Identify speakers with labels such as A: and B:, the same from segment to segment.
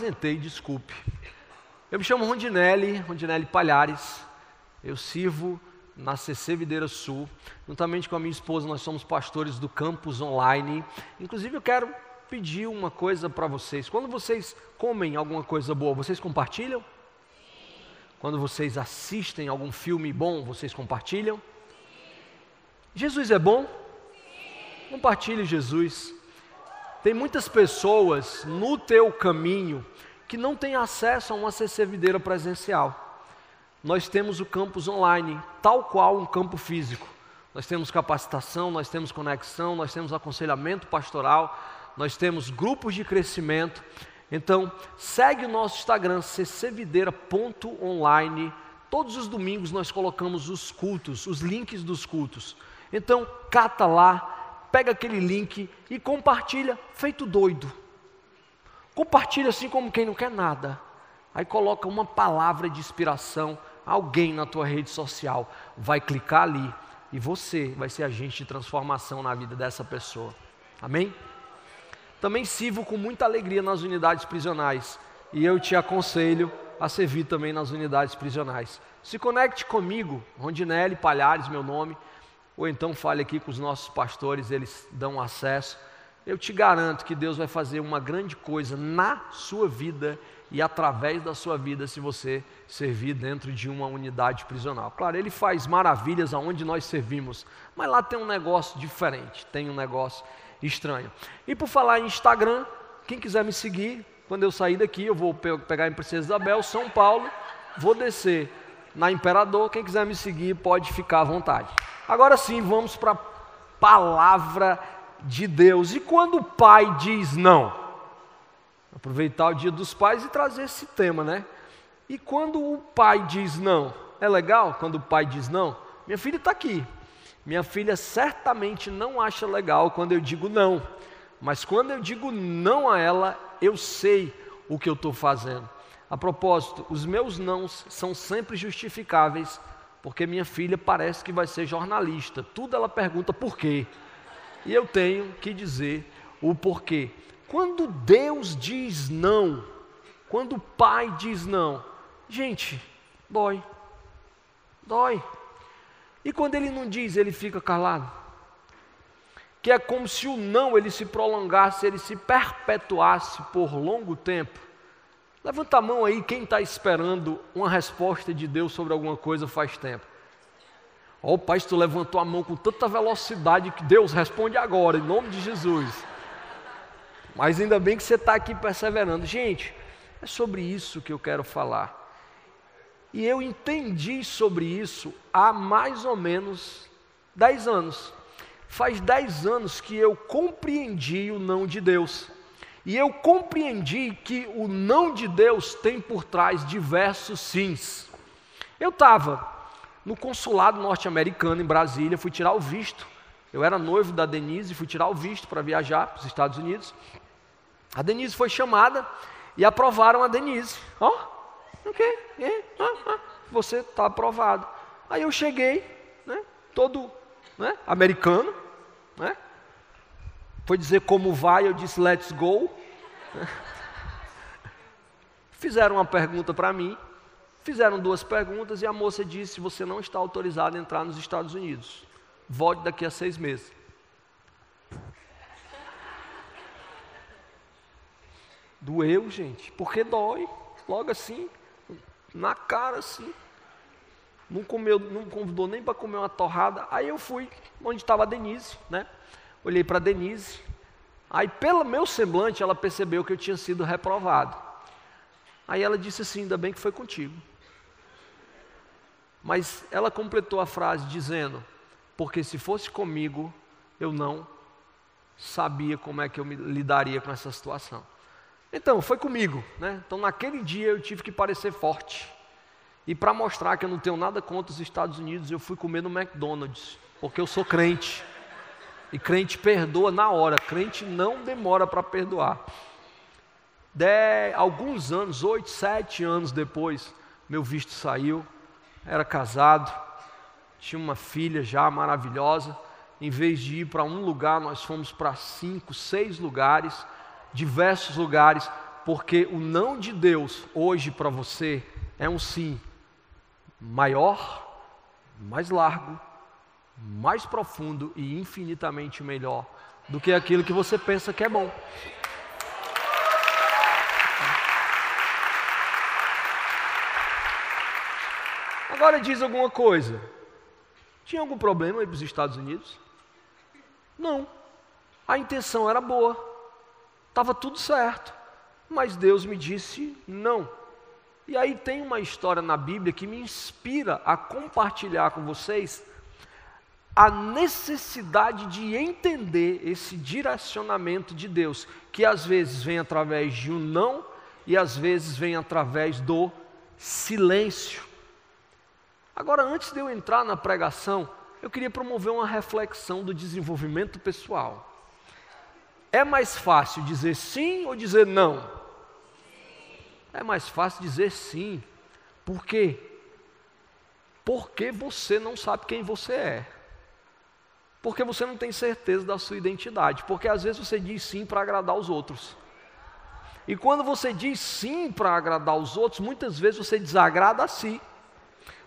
A: apresentei, desculpe. Eu me chamo Rondinelli, Rondinelli Palhares. Eu sirvo na CC Videira Sul. Juntamente com a minha esposa, nós somos pastores do campus online. Inclusive, eu quero pedir uma coisa para vocês. Quando vocês comem alguma coisa boa, vocês compartilham? Quando vocês assistem algum filme bom, vocês compartilham? Jesus é bom? Compartilhe Jesus. Tem muitas pessoas no teu caminho que não têm acesso a uma CC Videira presencial. Nós temos o campus online, tal qual um campo físico. Nós temos capacitação, nós temos conexão, nós temos aconselhamento pastoral, nós temos grupos de crescimento. Então, segue o nosso Instagram, ccvideira.online. Todos os domingos nós colocamos os cultos, os links dos cultos. Então, cata lá, pega aquele link e compartilha, feito doido. Compartilha assim como quem não quer nada. Aí coloca uma palavra de inspiração, alguém na tua rede social vai clicar ali e você vai ser agente de transformação na vida dessa pessoa. Amém? Também sirvo com muita alegria nas unidades prisionais e eu te aconselho a servir também nas unidades prisionais. Se conecte comigo, Rondinelli Palhares, meu nome, ou então fale aqui com os nossos pastores, eles dão acesso. Eu te garanto que Deus vai fazer uma grande coisa na sua vida e através da sua vida se você servir dentro de uma unidade prisional. Claro, ele faz maravilhas aonde nós servimos, mas lá tem um negócio diferente, tem um negócio estranho. E por falar em Instagram, quem quiser me seguir, quando eu sair daqui, eu vou pegar em Princesa Isabel, São Paulo, vou descer na Imperador. Quem quiser me seguir, pode ficar à vontade. Agora sim, vamos para a palavra de Deus. E quando o pai diz não? Aproveitar o dia dos pais e trazer esse tema, né? E quando o pai diz não? É legal quando o pai diz não? Minha filha está aqui. Minha filha certamente não acha legal quando eu digo não, mas quando eu digo não a ela, eu sei o que eu estou fazendo. A propósito, os meus nãos são sempre justificáveis, porque minha filha parece que vai ser jornalista. Tudo ela pergunta por quê. E eu tenho que dizer o porquê. Quando Deus diz não, quando o Pai diz não, gente, dói. Dói. E quando ele não diz, ele fica calado. Que é como se o não ele se prolongasse, ele se perpetuasse por longo tempo. Levanta a mão aí quem está esperando uma resposta de Deus sobre alguma coisa faz tempo. Ó, oh, pai, tu levantou a mão com tanta velocidade que Deus responde agora, em nome de Jesus. Mas ainda bem que você está aqui perseverando. Gente, é sobre isso que eu quero falar. E eu entendi sobre isso há mais ou menos 10 anos. Faz 10 anos que eu compreendi o não de Deus. E eu compreendi que o não de Deus tem por trás diversos sims. Eu estava no consulado norte-americano em Brasília, fui tirar o visto. Eu era noivo da Denise, fui tirar o visto para viajar para os Estados Unidos. A Denise foi chamada e aprovaram a Denise. Ó, oh, Ok, é, ah, ah, você está aprovado. Aí eu cheguei, né, todo né, americano, né, foi dizer como vai, eu disse let's go. Fizeram uma pergunta para mim, fizeram duas perguntas e a moça disse: Você não está autorizado a entrar nos Estados Unidos. Volte daqui a seis meses. Doeu, gente, porque dói, logo assim na cara assim. Não, comeu, não convidou nem para comer uma torrada. Aí eu fui onde estava a Denise, né? Olhei para Denise. Aí, pelo meu semblante, ela percebeu que eu tinha sido reprovado. Aí ela disse assim: ainda bem que foi contigo. Mas ela completou a frase dizendo: porque se fosse comigo, eu não sabia como é que eu me lidaria com essa situação. Então, foi comigo, né? Então, naquele dia eu tive que parecer forte. E para mostrar que eu não tenho nada contra os Estados Unidos, eu fui comer no McDonald's, porque eu sou crente. E crente perdoa na hora, crente não demora para perdoar. De alguns anos, oito, sete anos depois, meu visto saiu, era casado, tinha uma filha já maravilhosa. Em vez de ir para um lugar, nós fomos para cinco, seis lugares diversos lugares, porque o não de Deus hoje para você é um sim maior, mais largo, mais profundo e infinitamente melhor do que aquilo que você pensa que é bom. Agora diz alguma coisa. Tinha algum problema aí para os Estados Unidos? Não. A intenção era boa. Estava tudo certo. Mas Deus me disse não. E aí tem uma história na Bíblia que me inspira a compartilhar com vocês a necessidade de entender esse direcionamento de Deus, que às vezes vem através de um não e às vezes vem através do silêncio. Agora, antes de eu entrar na pregação, eu queria promover uma reflexão do desenvolvimento pessoal. É mais fácil dizer sim ou dizer não? É mais fácil dizer sim. Por quê? Porque você não sabe quem você é. Porque você não tem certeza da sua identidade. Porque às vezes você diz sim para agradar os outros. E quando você diz sim para agradar os outros, muitas vezes você desagrada a si.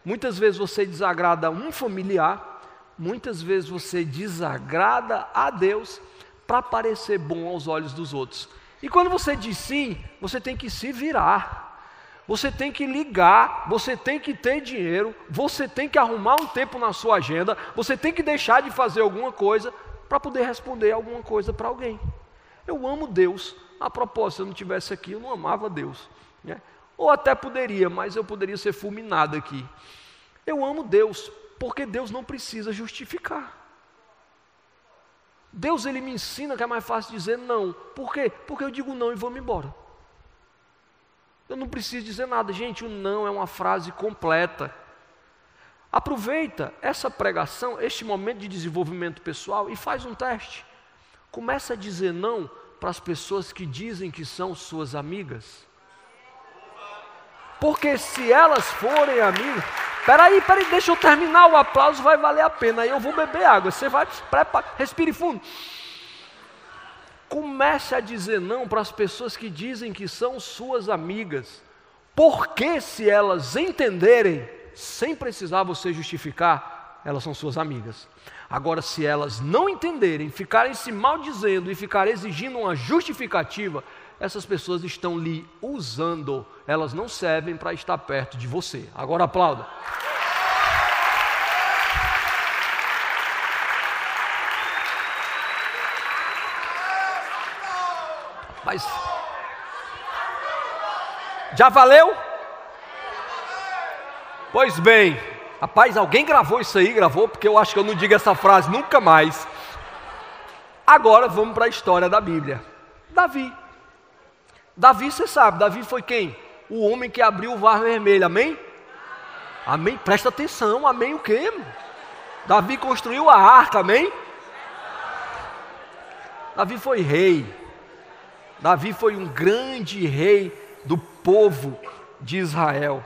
A: Muitas vezes você desagrada um familiar, muitas vezes você desagrada a Deus para parecer bom aos olhos dos outros. E quando você diz sim, você tem que se virar. Você tem que ligar, você tem que ter dinheiro, você tem que arrumar um tempo na sua agenda, você tem que deixar de fazer alguma coisa para poder responder alguma coisa para alguém. Eu amo Deus. A propósito, se eu não tivesse aqui, eu não amava Deus. Né? Ou até poderia, mas eu poderia ser fulminado aqui. Eu amo Deus, porque Deus não precisa justificar. Deus ele me ensina que é mais fácil dizer não. Por quê? Porque eu digo não e vou me embora. Eu não preciso dizer nada, gente. O não é uma frase completa. Aproveita essa pregação, este momento de desenvolvimento pessoal e faz um teste. Começa a dizer não para as pessoas que dizem que são suas amigas. Porque se elas forem amigas, peraí, peraí, deixa eu terminar o aplauso, vai valer a pena. Aí eu vou beber água. Você vai, prepara, respire fundo. Comece a dizer não para as pessoas que dizem que são suas amigas. Porque se elas entenderem, sem precisar você justificar, elas são suas amigas. Agora, se elas não entenderem, ficarem se maldizendo e ficarem exigindo uma justificativa, essas pessoas estão lhe usando, elas não servem para estar perto de você. Agora aplauda. Mas já valeu? Pois bem, rapaz, alguém gravou isso aí, gravou, porque eu acho que eu não digo essa frase nunca mais. Agora vamos para a história da Bíblia. Davi. Davi, você sabe, Davi foi quem? O homem que abriu o var vermelho, amém? Amém? Presta atenção, amém o quê? Davi construiu a arca, amém? Davi foi rei. Davi foi um grande rei do povo de Israel.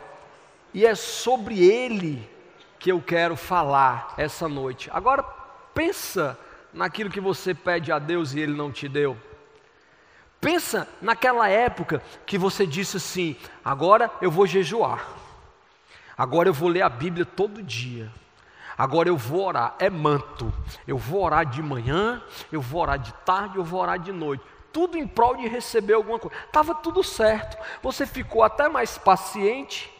A: E é sobre ele que eu quero falar essa noite. Agora pensa naquilo que você pede a Deus e ele não te deu. Pensa naquela época que você disse assim: agora eu vou jejuar, agora eu vou ler a Bíblia todo dia, agora eu vou orar, é manto, eu vou orar de manhã, eu vou orar de tarde, eu vou orar de noite, tudo em prol de receber alguma coisa, estava tudo certo, você ficou até mais paciente.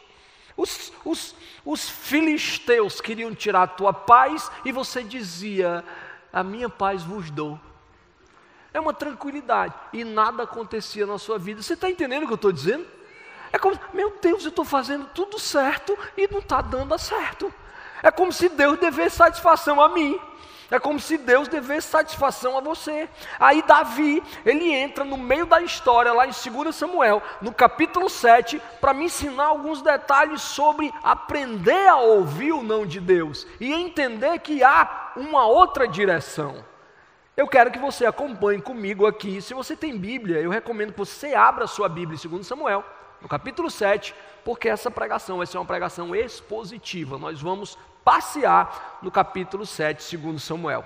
A: Os, os, os filisteus queriam tirar a tua paz e você dizia: A minha paz vos dou. É uma tranquilidade. E nada acontecia na sua vida. Você está entendendo o que eu estou dizendo? É como, meu Deus, eu estou fazendo tudo certo e não está dando certo. É como se Deus devesse satisfação a mim. É como se Deus devesse satisfação a você. Aí Davi, ele entra no meio da história, lá em 2 Samuel, no capítulo 7, para me ensinar alguns detalhes sobre aprender a ouvir o não de Deus e entender que há uma outra direção. Eu quero que você acompanhe comigo aqui. Se você tem Bíblia, eu recomendo que você abra a sua Bíblia em 2 Samuel, no capítulo 7, porque essa pregação vai ser uma pregação expositiva. Nós vamos passear no capítulo 7, 2 Samuel.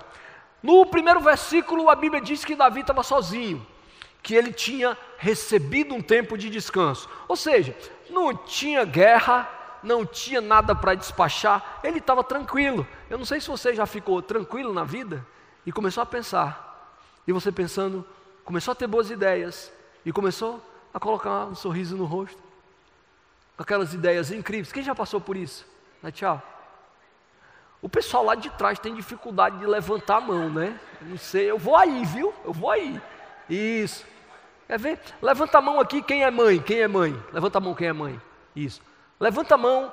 A: No primeiro versículo, a Bíblia diz que Davi estava sozinho. que ele tinha recebido um tempo de descanso. Ou seja, não tinha guerra, não tinha nada para despachar, ele estava tranquilo. Eu não sei se você já ficou tranquilo na vida e começou a pensar. E você pensando, começou a ter boas ideias e começou a colocar um sorriso no rosto. Aquelas ideias incríveis. Quem já passou por isso? Né, tchau. O pessoal lá de trás tem dificuldade de levantar a mão, né? Não sei, eu vou aí, viu? Eu vou aí. Isso. Quer ver? Levanta a mão aqui, quem é mãe? Quem é mãe? Levanta a mão, quem é mãe? Isso. Levanta a mão,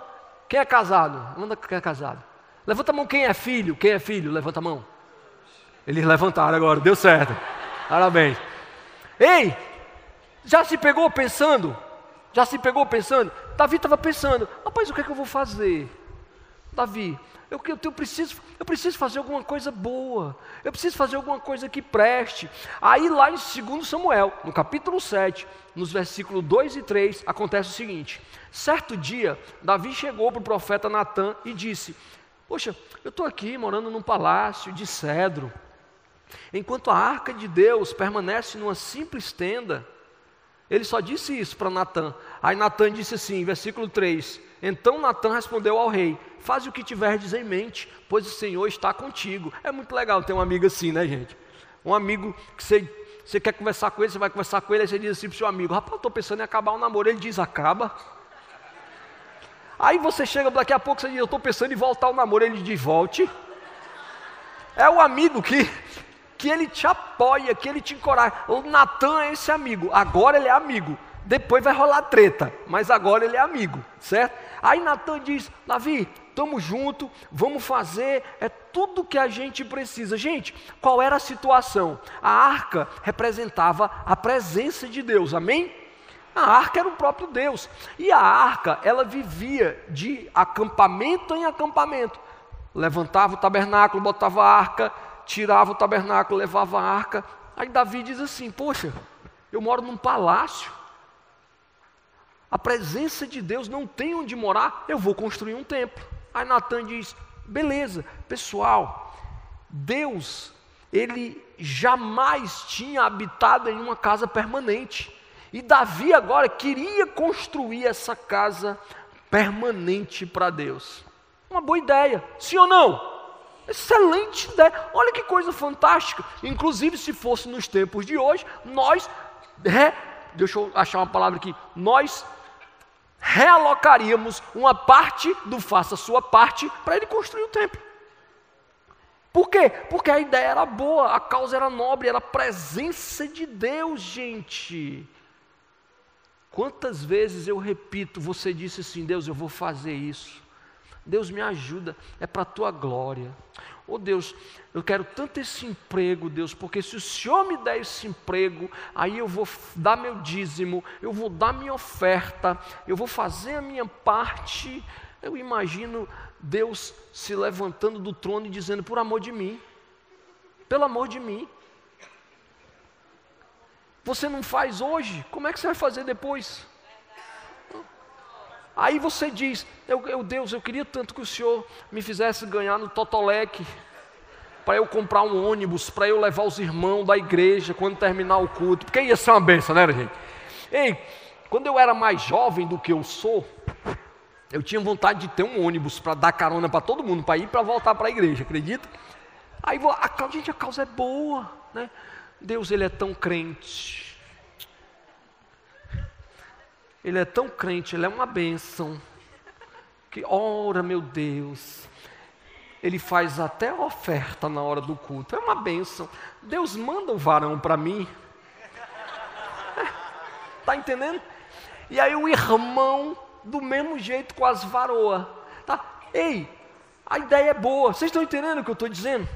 A: quem é casado? Levanta quem é casado. Levanta a mão, quem é filho? Quem é filho? Levanta a mão. Eles levantaram agora, deu certo. Parabéns. Ei, já se pegou pensando? Já se pegou pensando? Davi estava pensando, rapaz, o que é que eu vou fazer? Davi, eu, eu, eu, preciso, eu preciso fazer alguma coisa boa, eu preciso fazer alguma coisa que preste. Aí lá em 2 Samuel, no capítulo 7, nos versículos 2 e 3, acontece o seguinte: certo dia, Davi chegou para o profeta Natan e disse: Poxa, eu estou aqui morando num palácio de cedro, enquanto a arca de Deus permanece numa simples tenda. Ele só disse isso para Natan. Aí Natan disse assim, versículo 3: Então Natan respondeu ao rei: Faz o que tiveres em mente, pois o Senhor está contigo. É muito legal ter um amigo assim, né, gente? Um amigo que você, você quer conversar com ele, você vai conversar com ele, aí você diz assim para o seu amigo: Rapaz, estou pensando em acabar o namoro. Ele diz: Acaba. Aí você chega daqui a pouco, você diz: Eu estou pensando em voltar o namoro. Ele diz: Volte. É o amigo que que ele te apoia, que ele te encoraja. O Natan é esse amigo, agora ele é amigo. Depois vai rolar treta, mas agora ele é amigo, certo? Aí Natan diz: Davi, estamos juntos, vamos fazer, é tudo que a gente precisa. Gente, qual era a situação? A arca representava a presença de Deus, amém? A arca era o próprio Deus. E a arca, ela vivia de acampamento em acampamento. Levantava o tabernáculo, botava a arca, tirava o tabernáculo, levava a arca. Aí Davi diz assim: Poxa, eu moro num palácio. A presença de Deus não tem onde morar, eu vou construir um templo. Aí Natan diz: Beleza, pessoal, Deus, ele jamais tinha habitado em uma casa permanente. E Davi agora queria construir essa casa permanente para Deus. Uma boa ideia, sim ou não? Excelente ideia. Olha que coisa fantástica. Inclusive, se fosse nos tempos de hoje, nós, re, deixa eu achar uma palavra aqui, nós realocaríamos uma parte do faça sua parte para ele construir o templo. Por quê? Porque a ideia era boa, a causa era nobre, era a presença de Deus, gente. Quantas vezes eu repito, você disse assim: Deus, eu vou fazer isso. Deus me ajuda, é para a tua glória. Oh Deus, eu quero tanto esse emprego, Deus, porque se o Senhor me der esse emprego, aí eu vou dar meu dízimo, eu vou dar minha oferta, eu vou fazer a minha parte. Eu imagino Deus se levantando do trono e dizendo: por amor de mim, pelo amor de mim. Você não faz hoje, como é que você vai fazer depois? Aí você diz: eu, eu, Deus, eu queria tanto que o Senhor me fizesse ganhar no Totolec, para eu comprar um ônibus, para eu levar os irmãos da igreja quando terminar o culto, porque ia ser uma benção, né, gente? Ei, quando eu era mais jovem do que eu sou, eu tinha vontade de ter um ônibus para dar carona para todo mundo, para ir para voltar para a igreja, acredita? Aí, a, gente, a causa é boa, né? Deus, Ele é tão crente. Ele é tão crente, ele é uma bênção. Que ora, meu Deus. Ele faz até oferta na hora do culto. É uma bênção. Deus manda o varão para mim. Está entendendo? E aí o irmão, do mesmo jeito com as varoas. Tá? Ei, a ideia é boa. Vocês estão entendendo o que eu estou dizendo?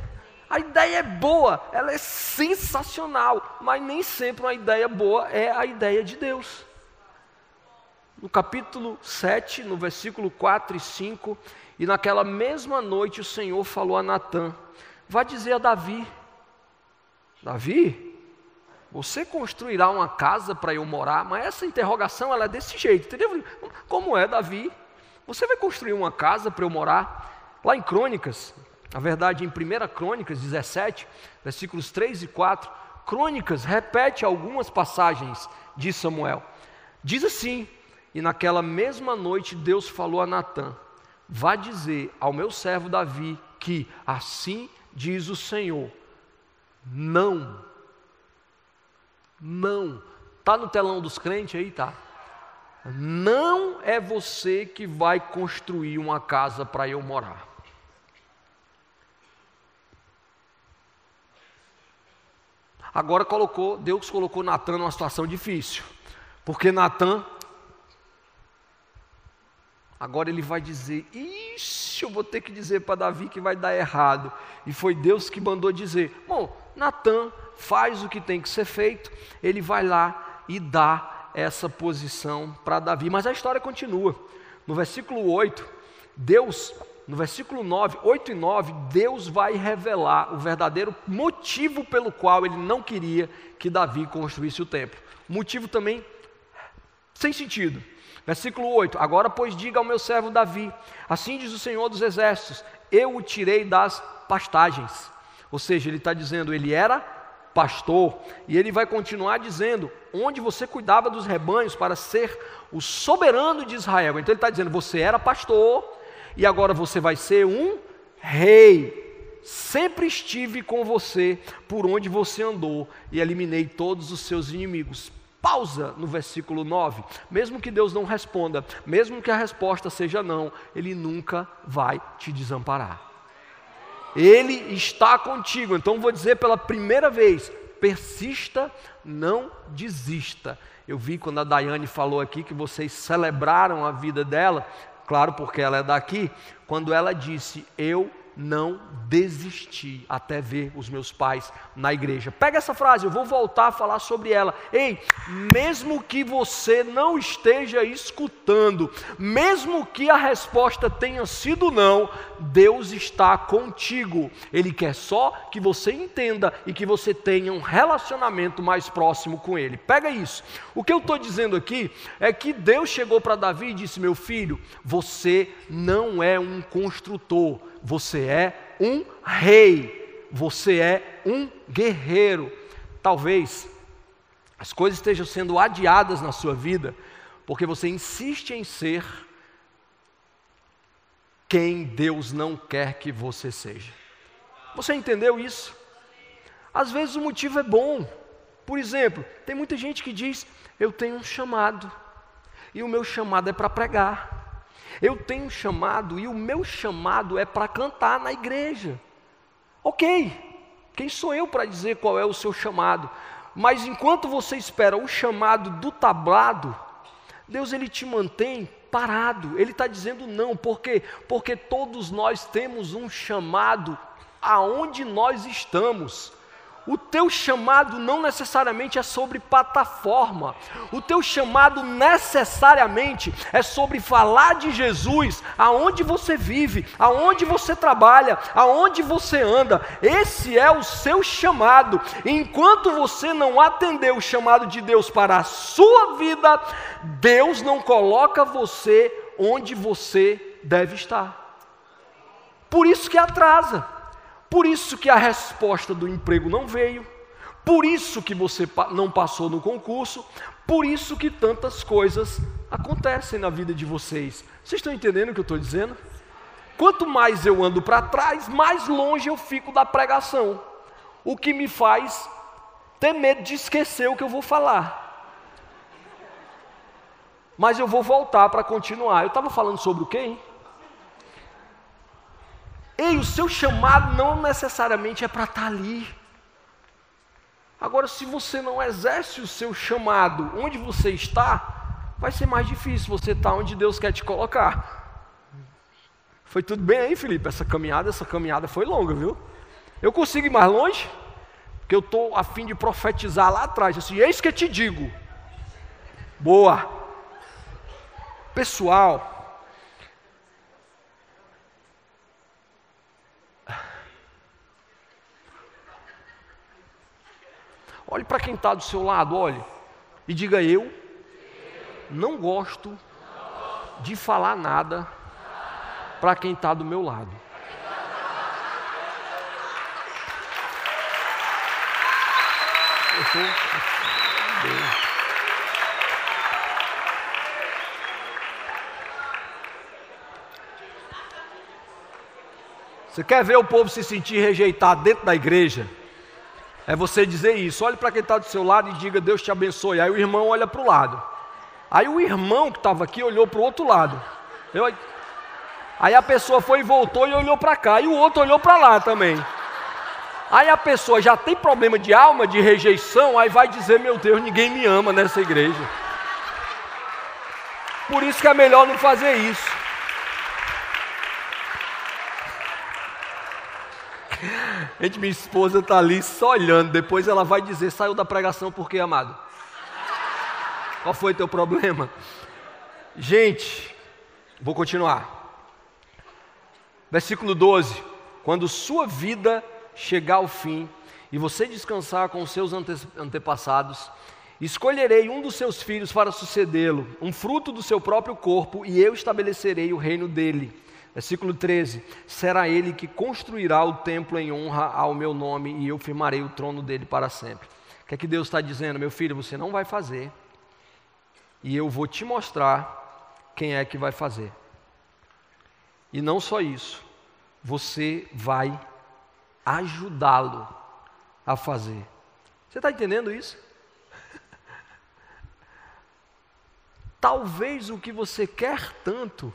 A: A ideia é boa, ela é sensacional, mas nem sempre uma ideia boa é a ideia de Deus no capítulo 7, no versículo 4 e 5, e naquela mesma noite o Senhor falou a Natã: Vá dizer a Davi, Davi, você construirá uma casa para eu morar? Mas essa interrogação ela é desse jeito, entendeu? Como é, Davi? Você vai construir uma casa para eu morar? Lá em Crônicas, na verdade em 1 Crônicas 17, versículos 3 e 4, Crônicas repete algumas passagens de Samuel. Diz assim: E naquela mesma noite Deus falou a Natã: Vá dizer ao meu servo Davi que assim diz o Senhor: Não, não. Está no telão dos crentes aí, tá? Não é você que vai construir uma casa para eu morar. Agora colocou, Deus colocou Natan numa situação difícil. Porque Natan agora ele vai dizer: Ixi, eu vou ter que dizer para Davi que vai dar errado. E foi Deus que mandou dizer: Bom, Natan faz o que tem que ser feito, ele vai lá e dá essa posição para Davi. Mas a história continua. No versículo 8, Deus no versículo 9, 8 e 9, Deus vai revelar o verdadeiro motivo pelo qual ele não queria que Davi construísse o templo. Motivo também sem sentido. Versículo 8: Agora, pois, diga ao meu servo Davi: Assim diz o Senhor dos Exércitos: Eu o tirei das pastagens. Ou seja, ele está dizendo, ele era pastor, e ele vai continuar dizendo: Onde você cuidava dos rebanhos para ser o soberano de Israel. Então, ele está dizendo: Você era pastor e agora você vai ser um rei. Sempre estive com você por onde você andou e eliminei todos os seus inimigos. Pausa no versículo 9. Mesmo que Deus não responda, mesmo que a resposta seja não, Ele nunca vai te desamparar. Ele está contigo. Então vou dizer pela primeira vez: persista, não desista. Eu vi quando a Daiane falou aqui que vocês celebraram a vida dela claro, porque ela é daqui, quando ela disse: Eu não desisti até ver os meus pais na igreja. Pega essa frase, eu vou voltar a falar sobre ela. Ei, mesmo que você não esteja escutando, mesmo que a resposta tenha sido não, Deus está contigo. Ele quer só que você entenda e que você tenha um relacionamento mais próximo com Ele. Pega isso. O que eu estou dizendo aqui é que Deus chegou para Davi e disse: Meu filho, você não é um construtor você é um rei, você é um guerreiro. Talvez as coisas estejam sendo adiadas na sua vida, porque você insiste em ser quem Deus não quer que você seja. Você entendeu isso? Às vezes o motivo é bom. Por exemplo, tem muita gente que diz: Eu tenho um chamado, e o meu chamado é para pregar. Eu tenho um chamado e o meu chamado é para cantar na igreja. Ok, quem sou eu para dizer qual é o seu chamado? Mas enquanto você espera o chamado do tablado, Deus ele te mantém parado. Ele está dizendo não, por quê? Porque todos nós temos um chamado aonde nós estamos. O teu chamado não necessariamente é sobre plataforma. O teu chamado necessariamente é sobre falar de Jesus aonde você vive, aonde você trabalha, aonde você anda. Esse é o seu chamado. Enquanto você não atender o chamado de Deus para a sua vida, Deus não coloca você onde você deve estar. Por isso que atrasa. Por isso que a resposta do emprego não veio, por isso que você não passou no concurso, por isso que tantas coisas acontecem na vida de vocês. Vocês estão entendendo o que eu estou dizendo? Quanto mais eu ando para trás, mais longe eu fico da pregação, o que me faz ter medo de esquecer o que eu vou falar. Mas eu vou voltar para continuar. Eu estava falando sobre o quê? Hein? Ei, o seu chamado não necessariamente é para estar tá ali. Agora, se você não exerce o seu chamado onde você está, vai ser mais difícil você estar tá onde Deus quer te colocar. Foi tudo bem aí, Felipe? Essa caminhada, essa caminhada foi longa, viu? Eu consigo ir mais longe? Porque eu estou a fim de profetizar lá atrás. Assim, eis que te digo. Boa. Pessoal, Olhe para quem está do seu lado, olhe, e diga: Eu não gosto de falar nada para quem está do meu lado. pastor. Deus. Você quer ver o povo se sentir rejeitado dentro da igreja? É você dizer isso. Olhe para quem está do seu lado e diga: Deus te abençoe. Aí o irmão olha para o lado. Aí o irmão que estava aqui olhou para o outro lado. Eu... Aí a pessoa foi e voltou e olhou para cá. E o outro olhou para lá também. Aí a pessoa já tem problema de alma, de rejeição, aí vai dizer: Meu Deus, ninguém me ama nessa igreja. Por isso que é melhor não fazer isso. Gente, minha esposa está ali só olhando. Depois ela vai dizer: saiu da pregação por quê, amado? Qual foi teu problema? Gente, vou continuar. Versículo 12: Quando sua vida chegar ao fim e você descansar com seus ante antepassados, escolherei um dos seus filhos para sucedê-lo, um fruto do seu próprio corpo, e eu estabelecerei o reino dele. Versículo 13: Será ele que construirá o templo em honra ao meu nome, e eu firmarei o trono dele para sempre. O que é que Deus está dizendo? Meu filho, você não vai fazer, e eu vou te mostrar quem é que vai fazer. E não só isso, você vai ajudá-lo a fazer. Você está entendendo isso? Talvez o que você quer tanto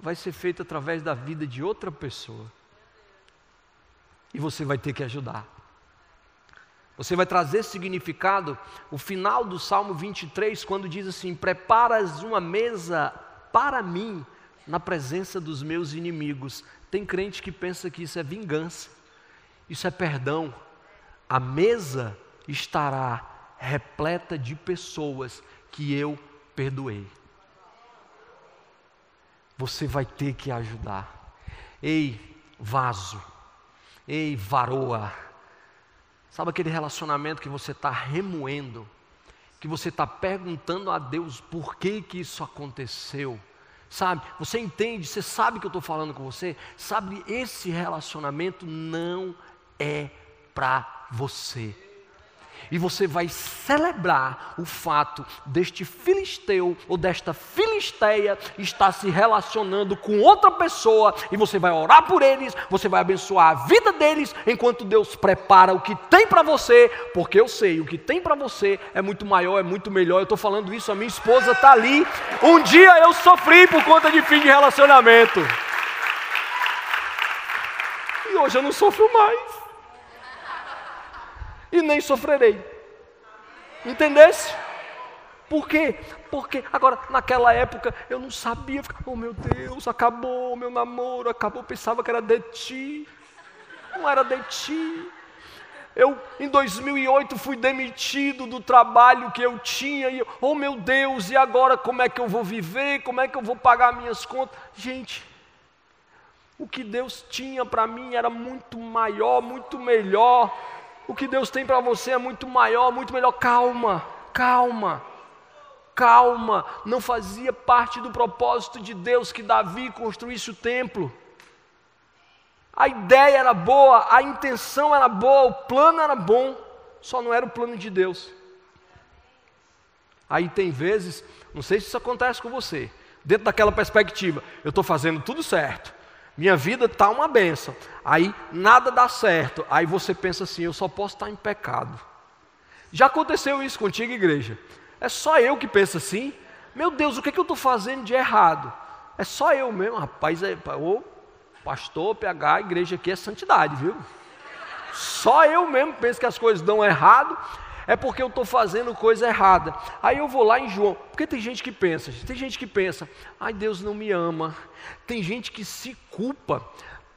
A: vai ser feito através da vida de outra pessoa. E você vai ter que ajudar. Você vai trazer significado. O final do Salmo 23, quando diz assim: Preparas uma mesa para mim na presença dos meus inimigos. Tem crente que pensa que isso é vingança, isso é perdão. A mesa estará repleta de pessoas que eu perdoei você vai ter que ajudar. Ei, vaso, ei, varoa, sabe aquele relacionamento que você está remoendo, que você está perguntando a Deus por que que isso aconteceu? Sabe, você entende, você sabe que eu estou falando com você, sabe, esse relacionamento não é para você e você vai celebrar o fato deste filisteu ou desta filisteia estar se relacionando com outra pessoa e você vai orar por eles, você vai abençoar a vida deles enquanto Deus prepara o que tem para você, porque eu sei, o que tem para você é muito maior, é muito melhor. Eu estou falando isso, a minha esposa está ali. Um dia eu sofri por conta de fim de relacionamento. E hoje eu não sofro mais e nem sofrerei. Entendesse? Por quê? Porque agora, naquela época, eu não sabia, ficava, oh meu Deus, acabou meu namoro, acabou, pensava que era de ti, não era de ti. Eu, em 2008, fui demitido do trabalho que eu tinha, e, oh meu Deus, e agora como é que eu vou viver, como é que eu vou pagar minhas contas? Gente, o que Deus tinha para mim era muito maior, muito melhor o que Deus tem para você é muito maior, muito melhor. Calma, calma, calma. Não fazia parte do propósito de Deus que Davi construísse o templo. A ideia era boa, a intenção era boa, o plano era bom, só não era o plano de Deus. Aí tem vezes, não sei se isso acontece com você, dentro daquela perspectiva, eu estou fazendo tudo certo, minha vida está uma benção. Aí nada dá certo. Aí você pensa assim: eu só posso estar em pecado. Já aconteceu isso contigo, igreja? É só eu que penso assim? Meu Deus, o que, é que eu estou fazendo de errado? É só eu mesmo, rapaz. É, ô, pastor, PH, a igreja aqui é santidade, viu? Só eu mesmo penso que as coisas dão errado é porque eu estou fazendo coisa errada. Aí eu vou lá em João, porque tem gente que pensa, tem gente que pensa, ai Deus não me ama. Tem gente que se culpa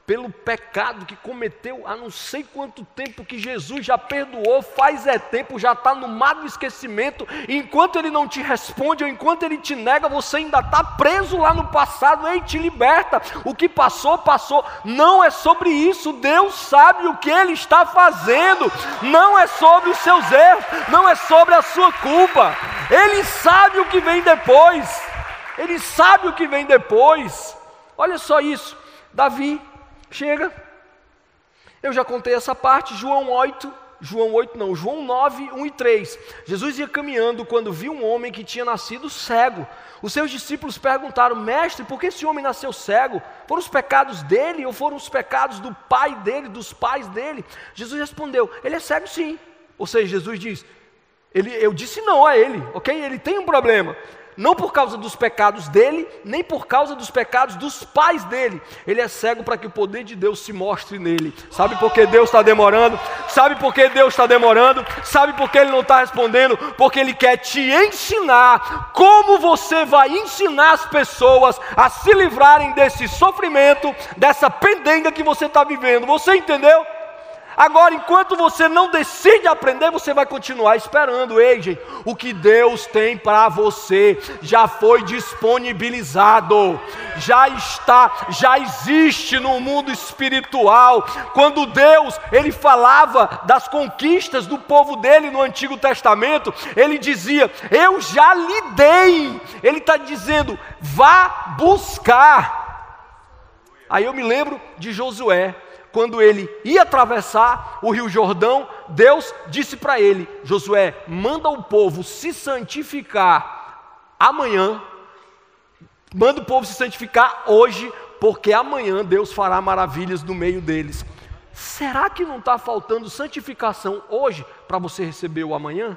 A: pelo pecado que cometeu há não sei quanto tempo que Jesus já perdoou, faz é tempo, já está no mar do esquecimento, e enquanto ele não te responde, ou enquanto ele te nega, você ainda está preso lá no passado, ei, te liberta, o que passou, passou, não é sobre isso, Deus sabe o que ele está fazendo, não é sobre os seus erros, não é sobre a sua culpa, ele sabe o que vem depois, ele sabe o que vem depois, olha só isso, Davi Chega. Eu já contei essa parte, João 8, João 8 não, João 9, 1 e 3. Jesus ia caminhando quando viu um homem que tinha nascido cego. Os seus discípulos perguntaram: Mestre, por que esse homem nasceu cego? Foram os pecados dele ou foram os pecados do pai dele, dos pais dele? Jesus respondeu: Ele é cego sim. Ou seja, Jesus diz: ele, Eu disse não a ele, ok? Ele tem um problema não por causa dos pecados dele, nem por causa dos pecados dos pais dele. Ele é cego para que o poder de Deus se mostre nele. Sabe por que Deus está demorando? Sabe por que Deus está demorando? Sabe por que Ele não está respondendo? Porque Ele quer te ensinar como você vai ensinar as pessoas a se livrarem desse sofrimento, dessa pendenga que você está vivendo. Você entendeu? Agora, enquanto você não decide aprender, você vai continuar esperando. Ei, gente, o que Deus tem para você já foi disponibilizado, já está, já existe no mundo espiritual. Quando Deus ele falava das conquistas do povo dele no Antigo Testamento, ele dizia: Eu já lhe dei. Ele está dizendo: vá buscar. Aí eu me lembro de Josué quando ele ia atravessar o rio Jordão, Deus disse para ele: Josué, manda o povo se santificar amanhã, manda o povo se santificar hoje, porque amanhã Deus fará maravilhas no meio deles. Será que não está faltando santificação hoje para você receber o amanhã?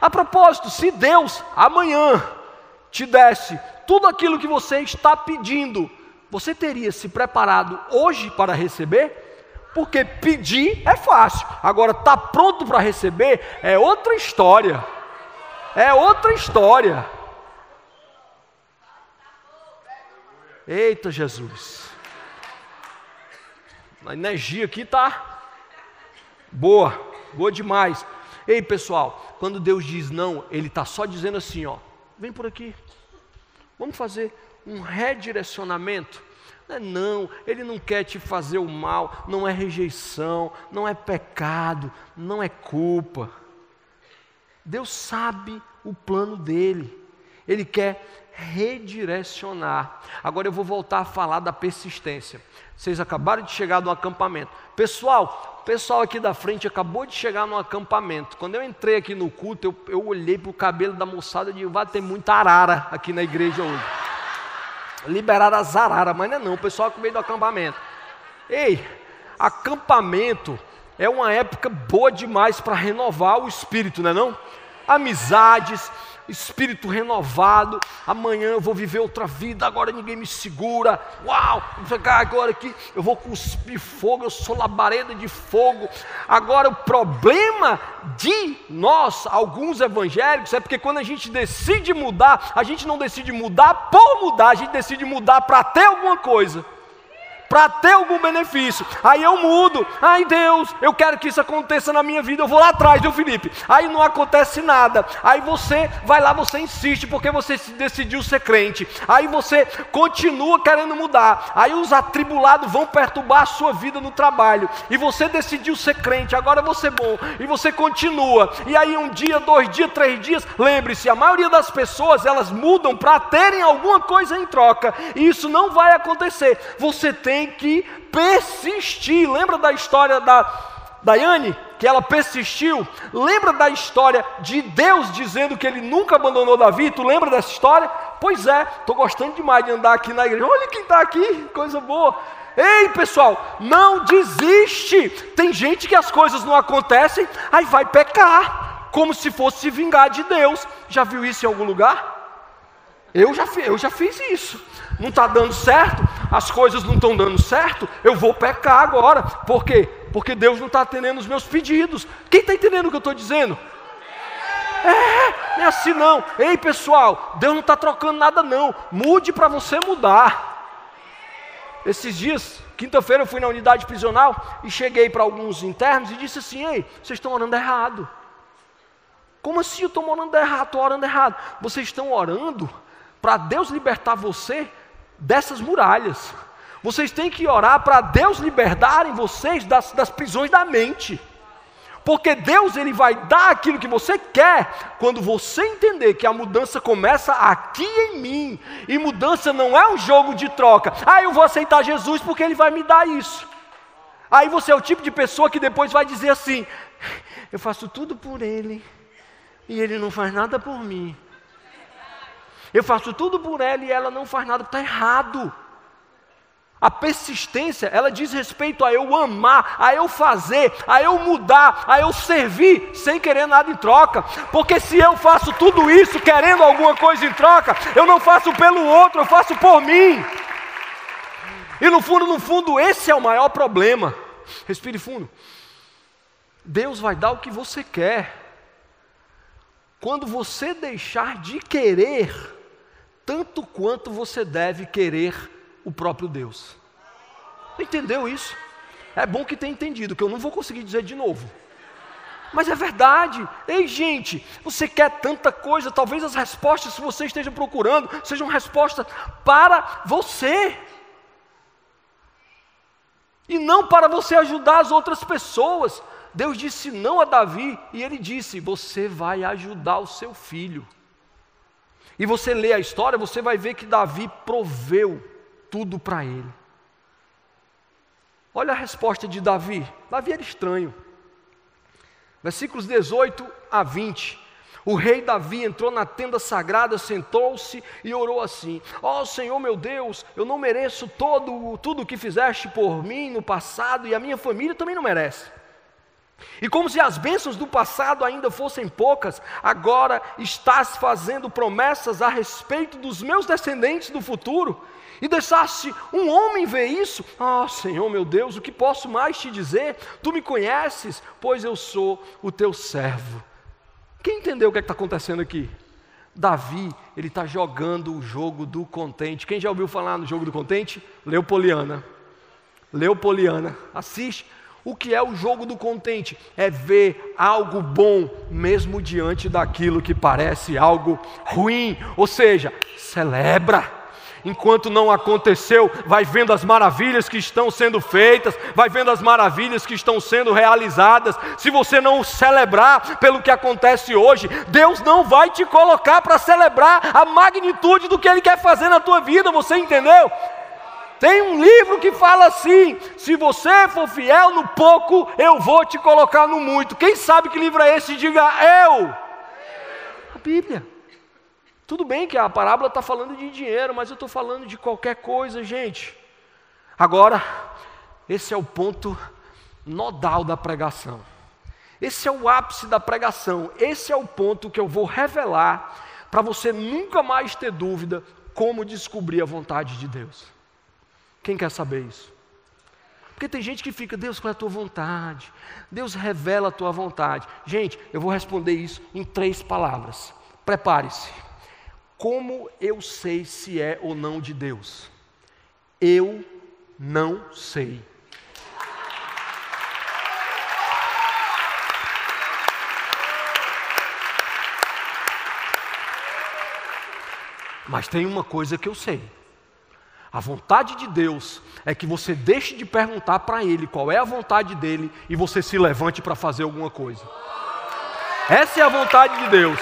A: A propósito, se Deus amanhã te desse tudo aquilo que você está pedindo, você teria se preparado hoje para receber? Porque pedir é fácil, agora estar tá pronto para receber é outra história. É outra história. Eita Jesus. A energia aqui tá boa, boa demais. Ei, pessoal, quando Deus diz não, ele está só dizendo assim, ó, vem por aqui. Vamos fazer um redirecionamento. Não, é não, ele não quer te fazer o mal, não é rejeição, não é pecado, não é culpa. Deus sabe o plano dele, ele quer redirecionar. Agora eu vou voltar a falar da persistência. Vocês acabaram de chegar no acampamento. Pessoal, o pessoal aqui da frente acabou de chegar no acampamento. Quando eu entrei aqui no culto, eu, eu olhei para o cabelo da moçada e disse: vai ter muita arara aqui na igreja hoje liberaram as araras, mas não é não, o pessoal com meio do acampamento. Ei, acampamento é uma época boa demais para renovar o espírito, não é não? Amizades, espírito renovado. Amanhã eu vou viver outra vida, agora ninguém me segura. Uau, vou chegar agora aqui, eu vou cuspir fogo, eu sou labareda de fogo. Agora o problema de nós, alguns evangélicos, é porque quando a gente decide mudar, a gente não decide mudar por mudar, a gente decide mudar para ter alguma coisa para ter algum benefício. Aí eu mudo. Ai Deus, eu quero que isso aconteça na minha vida. Eu vou lá atrás, viu Felipe? Aí não acontece nada. Aí você vai lá, você insiste porque você decidiu ser crente. Aí você continua querendo mudar. Aí os atribulados vão perturbar a sua vida no trabalho. E você decidiu ser crente. Agora você é bom. E você continua. E aí um dia, dois dias, três dias. Lembre-se, a maioria das pessoas elas mudam para terem alguma coisa em troca. E isso não vai acontecer. Você tem tem que persistir. Lembra da história da Daiane, que ela persistiu? Lembra da história de Deus dizendo que ele nunca abandonou Davi? Tu lembra dessa história? Pois é, estou gostando demais de andar aqui na igreja. Olha quem está aqui, coisa boa. Ei, pessoal, não desiste. Tem gente que as coisas não acontecem, aí vai pecar, como se fosse se vingar de Deus. Já viu isso em algum lugar? Eu já, eu já fiz isso não está dando certo, as coisas não estão dando certo, eu vou pecar agora. Por quê? Porque Deus não está atendendo os meus pedidos. Quem está entendendo o que eu estou dizendo? É, não é assim não. Ei pessoal, Deus não está trocando nada não. Mude para você mudar. Esses dias, quinta-feira, eu fui na unidade prisional e cheguei para alguns internos e disse assim: Ei, vocês estão orando errado. Como assim eu estou orando errado? Estou orando errado. Vocês estão orando para Deus libertar você dessas muralhas. Vocês têm que orar para Deus libertarem vocês das, das prisões da mente. Porque Deus ele vai dar aquilo que você quer quando você entender que a mudança começa aqui em mim. E mudança não é um jogo de troca. Ah, eu vou aceitar Jesus porque ele vai me dar isso. Aí você é o tipo de pessoa que depois vai dizer assim: eu faço tudo por ele e ele não faz nada por mim. Eu faço tudo por ela e ela não faz nada, está errado. A persistência, ela diz respeito a eu amar, a eu fazer, a eu mudar, a eu servir, sem querer nada em troca. Porque se eu faço tudo isso querendo alguma coisa em troca, eu não faço pelo outro, eu faço por mim. E no fundo, no fundo, esse é o maior problema. Respire fundo. Deus vai dar o que você quer. Quando você deixar de querer, tanto quanto você deve querer o próprio Deus. Entendeu isso? É bom que tenha entendido, que eu não vou conseguir dizer de novo. Mas é verdade. Ei, gente, você quer tanta coisa, talvez as respostas que você esteja procurando sejam respostas para você. E não para você ajudar as outras pessoas. Deus disse não a Davi, e ele disse: Você vai ajudar o seu filho. E você lê a história, você vai ver que Davi proveu tudo para ele. Olha a resposta de Davi. Davi era estranho. Versículos 18 a 20. O rei Davi entrou na tenda sagrada, sentou-se e orou assim: Ó oh, Senhor meu Deus, eu não mereço todo tudo o que fizeste por mim no passado e a minha família também não merece. E como se as bênçãos do passado ainda fossem poucas, agora estás fazendo promessas a respeito dos meus descendentes do futuro, e deixaste um homem ver isso? Ah, oh, Senhor meu Deus, o que posso mais te dizer? Tu me conheces, pois eu sou o teu servo. Quem entendeu o que é está acontecendo aqui? Davi, ele está jogando o jogo do contente. Quem já ouviu falar no jogo do contente? Leopoliana. Leopoliana. Assiste. O que é o jogo do contente? É ver algo bom, mesmo diante daquilo que parece algo ruim. Ou seja, celebra. Enquanto não aconteceu, vai vendo as maravilhas que estão sendo feitas, vai vendo as maravilhas que estão sendo realizadas. Se você não celebrar pelo que acontece hoje, Deus não vai te colocar para celebrar a magnitude do que Ele quer fazer na tua vida. Você entendeu? Tem um livro que fala assim: se você for fiel no pouco, eu vou te colocar no muito. Quem sabe que livro é esse? Diga eu. A Bíblia. Tudo bem que a parábola está falando de dinheiro, mas eu estou falando de qualquer coisa, gente. Agora, esse é o ponto nodal da pregação. Esse é o ápice da pregação. Esse é o ponto que eu vou revelar para você nunca mais ter dúvida como descobrir a vontade de Deus. Quem quer saber isso? Porque tem gente que fica, Deus, qual é a tua vontade? Deus revela a tua vontade. Gente, eu vou responder isso em três palavras. Prepare-se. Como eu sei se é ou não de Deus? Eu não sei. Mas tem uma coisa que eu sei. A vontade de Deus é que você deixe de perguntar para Ele qual é a vontade dele e você se levante para fazer alguma coisa. Essa é a vontade de Deus.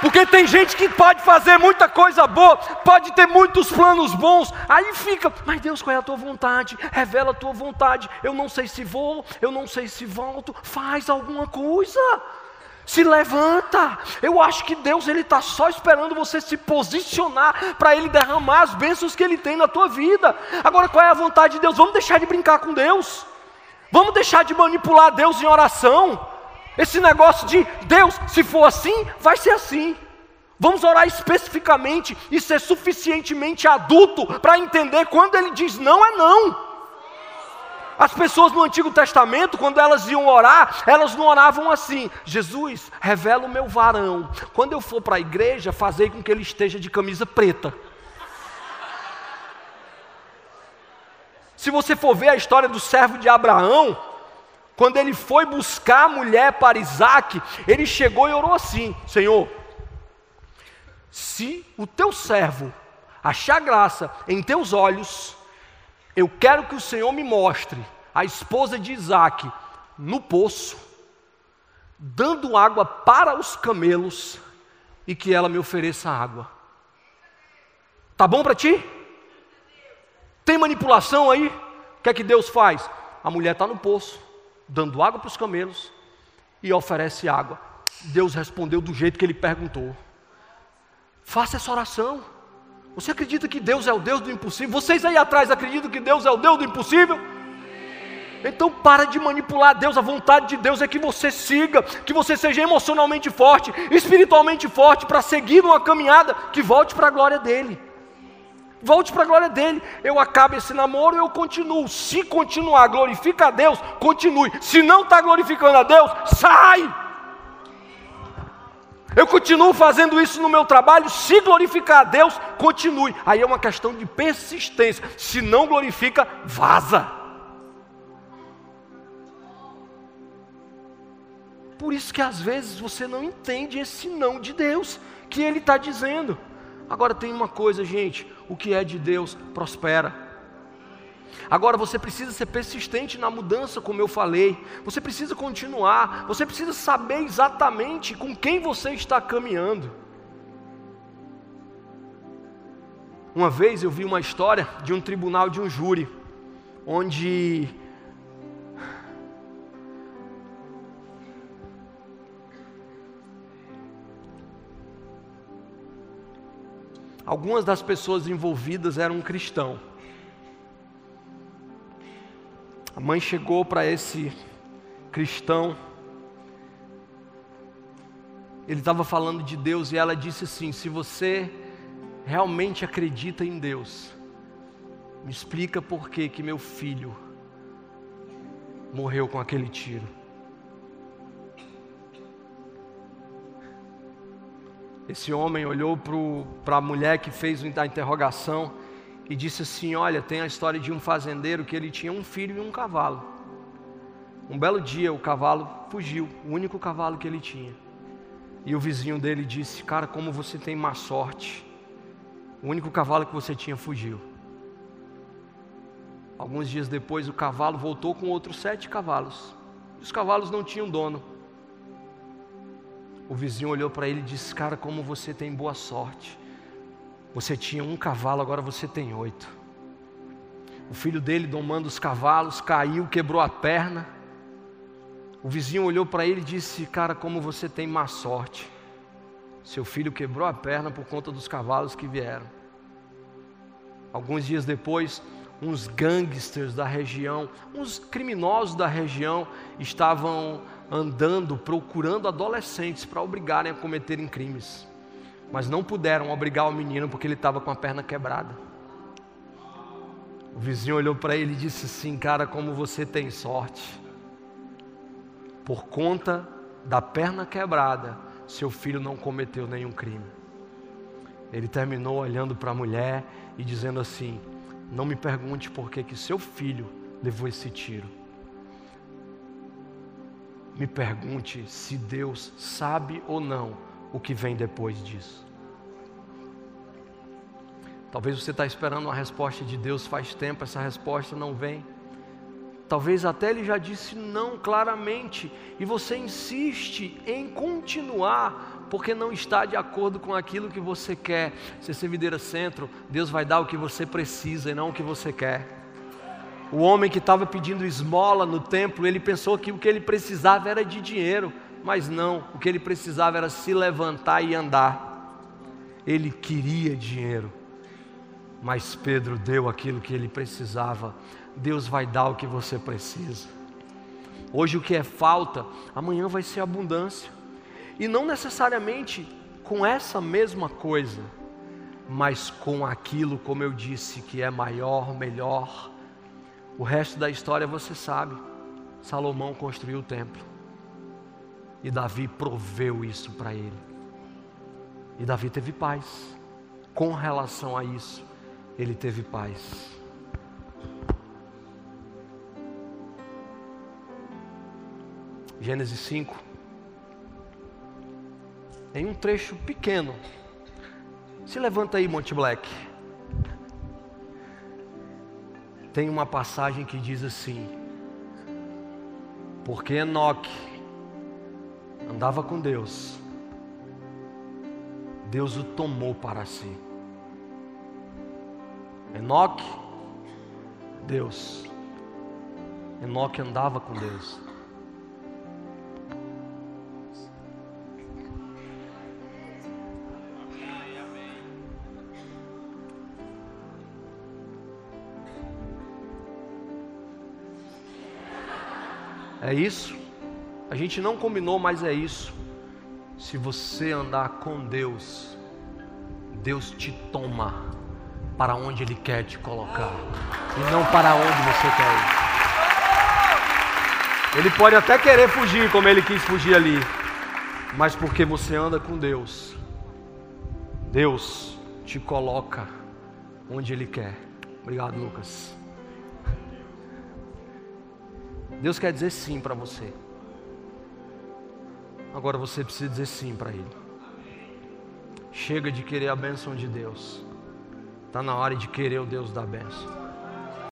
A: Porque tem gente que pode fazer muita coisa boa, pode ter muitos planos bons, aí fica, mas Deus, qual é a tua vontade? Revela a tua vontade. Eu não sei se vou, eu não sei se volto, faz alguma coisa se levanta. Eu acho que Deus ele está só esperando você se posicionar para Ele derramar as bênçãos que Ele tem na tua vida. Agora, qual é a vontade de Deus? Vamos deixar de brincar com Deus. Vamos deixar de manipular Deus em oração. Esse negócio de Deus, se for assim, vai ser assim. Vamos orar especificamente e ser suficientemente adulto para entender quando Ele diz não é não. As pessoas no Antigo Testamento, quando elas iam orar, elas não oravam assim: Jesus, revela o meu varão. Quando eu for para a igreja, fazer com que ele esteja de camisa preta. Se você for ver a história do servo de Abraão, quando ele foi buscar a mulher para Isaac, ele chegou e orou assim: Senhor, se o teu servo achar graça em teus olhos, eu quero que o Senhor me mostre a esposa de Isaac no poço, dando água para os camelos e que ela me ofereça água. Tá bom para ti? Tem manipulação aí? O que é que Deus faz? A mulher está no poço, dando água para os camelos e oferece água. Deus respondeu do jeito que ele perguntou. Faça essa oração. Você acredita que Deus é o Deus do impossível? Vocês aí atrás acreditam que Deus é o Deus do impossível? Então para de manipular Deus, a vontade de Deus é que você siga, que você seja emocionalmente forte, espiritualmente forte, para seguir uma caminhada que volte para a glória dEle. Volte para a glória dele. Eu acabo esse namoro, eu continuo. Se continuar, glorifica a Deus, continue. Se não está glorificando a Deus, sai. Eu continuo fazendo isso no meu trabalho, se glorificar a Deus, continue. Aí é uma questão de persistência. Se não glorifica, vaza. Por isso que às vezes você não entende esse não de Deus que Ele está dizendo. Agora tem uma coisa, gente: o que é de Deus prospera. Agora você precisa ser persistente na mudança, como eu falei. Você precisa continuar. Você precisa saber exatamente com quem você está caminhando. Uma vez eu vi uma história de um tribunal de um júri, onde Algumas das pessoas envolvidas eram cristãos. A mãe chegou para esse cristão. Ele estava falando de Deus e ela disse assim: Se você realmente acredita em Deus, me explica por que que meu filho morreu com aquele tiro. Esse homem olhou para a mulher que fez a interrogação e disse assim: Olha, tem a história de um fazendeiro que ele tinha um filho e um cavalo. Um belo dia o cavalo fugiu, o único cavalo que ele tinha. E o vizinho dele disse: Cara, como você tem má sorte. O único cavalo que você tinha fugiu. Alguns dias depois, o cavalo voltou com outros sete cavalos. Os cavalos não tinham dono. O vizinho olhou para ele e disse: Cara, como você tem boa sorte. Você tinha um cavalo, agora você tem oito. O filho dele, domando os cavalos, caiu, quebrou a perna. O vizinho olhou para ele e disse: Cara, como você tem má sorte. Seu filho quebrou a perna por conta dos cavalos que vieram. Alguns dias depois, uns gangsters da região, uns criminosos da região, estavam andando procurando adolescentes para obrigarem a cometerem crimes, mas não puderam obrigar o menino porque ele estava com a perna quebrada. O vizinho olhou para ele e disse assim: Cara, como você tem sorte. Por conta da perna quebrada, seu filho não cometeu nenhum crime. Ele terminou olhando para a mulher e dizendo assim: Não me pergunte por que, que seu filho levou esse tiro me pergunte se Deus sabe ou não o que vem depois disso. Talvez você está esperando uma resposta de Deus faz tempo, essa resposta não vem. Talvez até ele já disse não claramente, e você insiste em continuar, porque não está de acordo com aquilo que você quer. Se ser videira centro, Deus vai dar o que você precisa e não o que você quer. O homem que estava pedindo esmola no templo, ele pensou que o que ele precisava era de dinheiro, mas não, o que ele precisava era se levantar e andar. Ele queria dinheiro, mas Pedro deu aquilo que ele precisava. Deus vai dar o que você precisa. Hoje o que é falta, amanhã vai ser abundância. E não necessariamente com essa mesma coisa, mas com aquilo, como eu disse, que é maior, melhor o resto da história você sabe. Salomão construiu o templo. E Davi proveu isso para ele. E Davi teve paz. Com relação a isso, ele teve paz. Gênesis 5. Em um trecho pequeno. Se levanta aí, Monte Black. tem uma passagem que diz assim: Porque Enoque andava com Deus, Deus o tomou para si. Enoque, Deus. Enoque andava com Deus. É isso? A gente não combinou, mas é isso. Se você andar com Deus, Deus te toma para onde Ele quer te colocar e não para onde você quer ir. Ele pode até querer fugir, como ele quis fugir ali, mas porque você anda com Deus, Deus te coloca onde Ele quer. Obrigado, Lucas. Deus quer dizer sim para você. Agora você precisa dizer sim para Ele. Chega de querer a bênção de Deus. Está na hora de querer o Deus da bênção.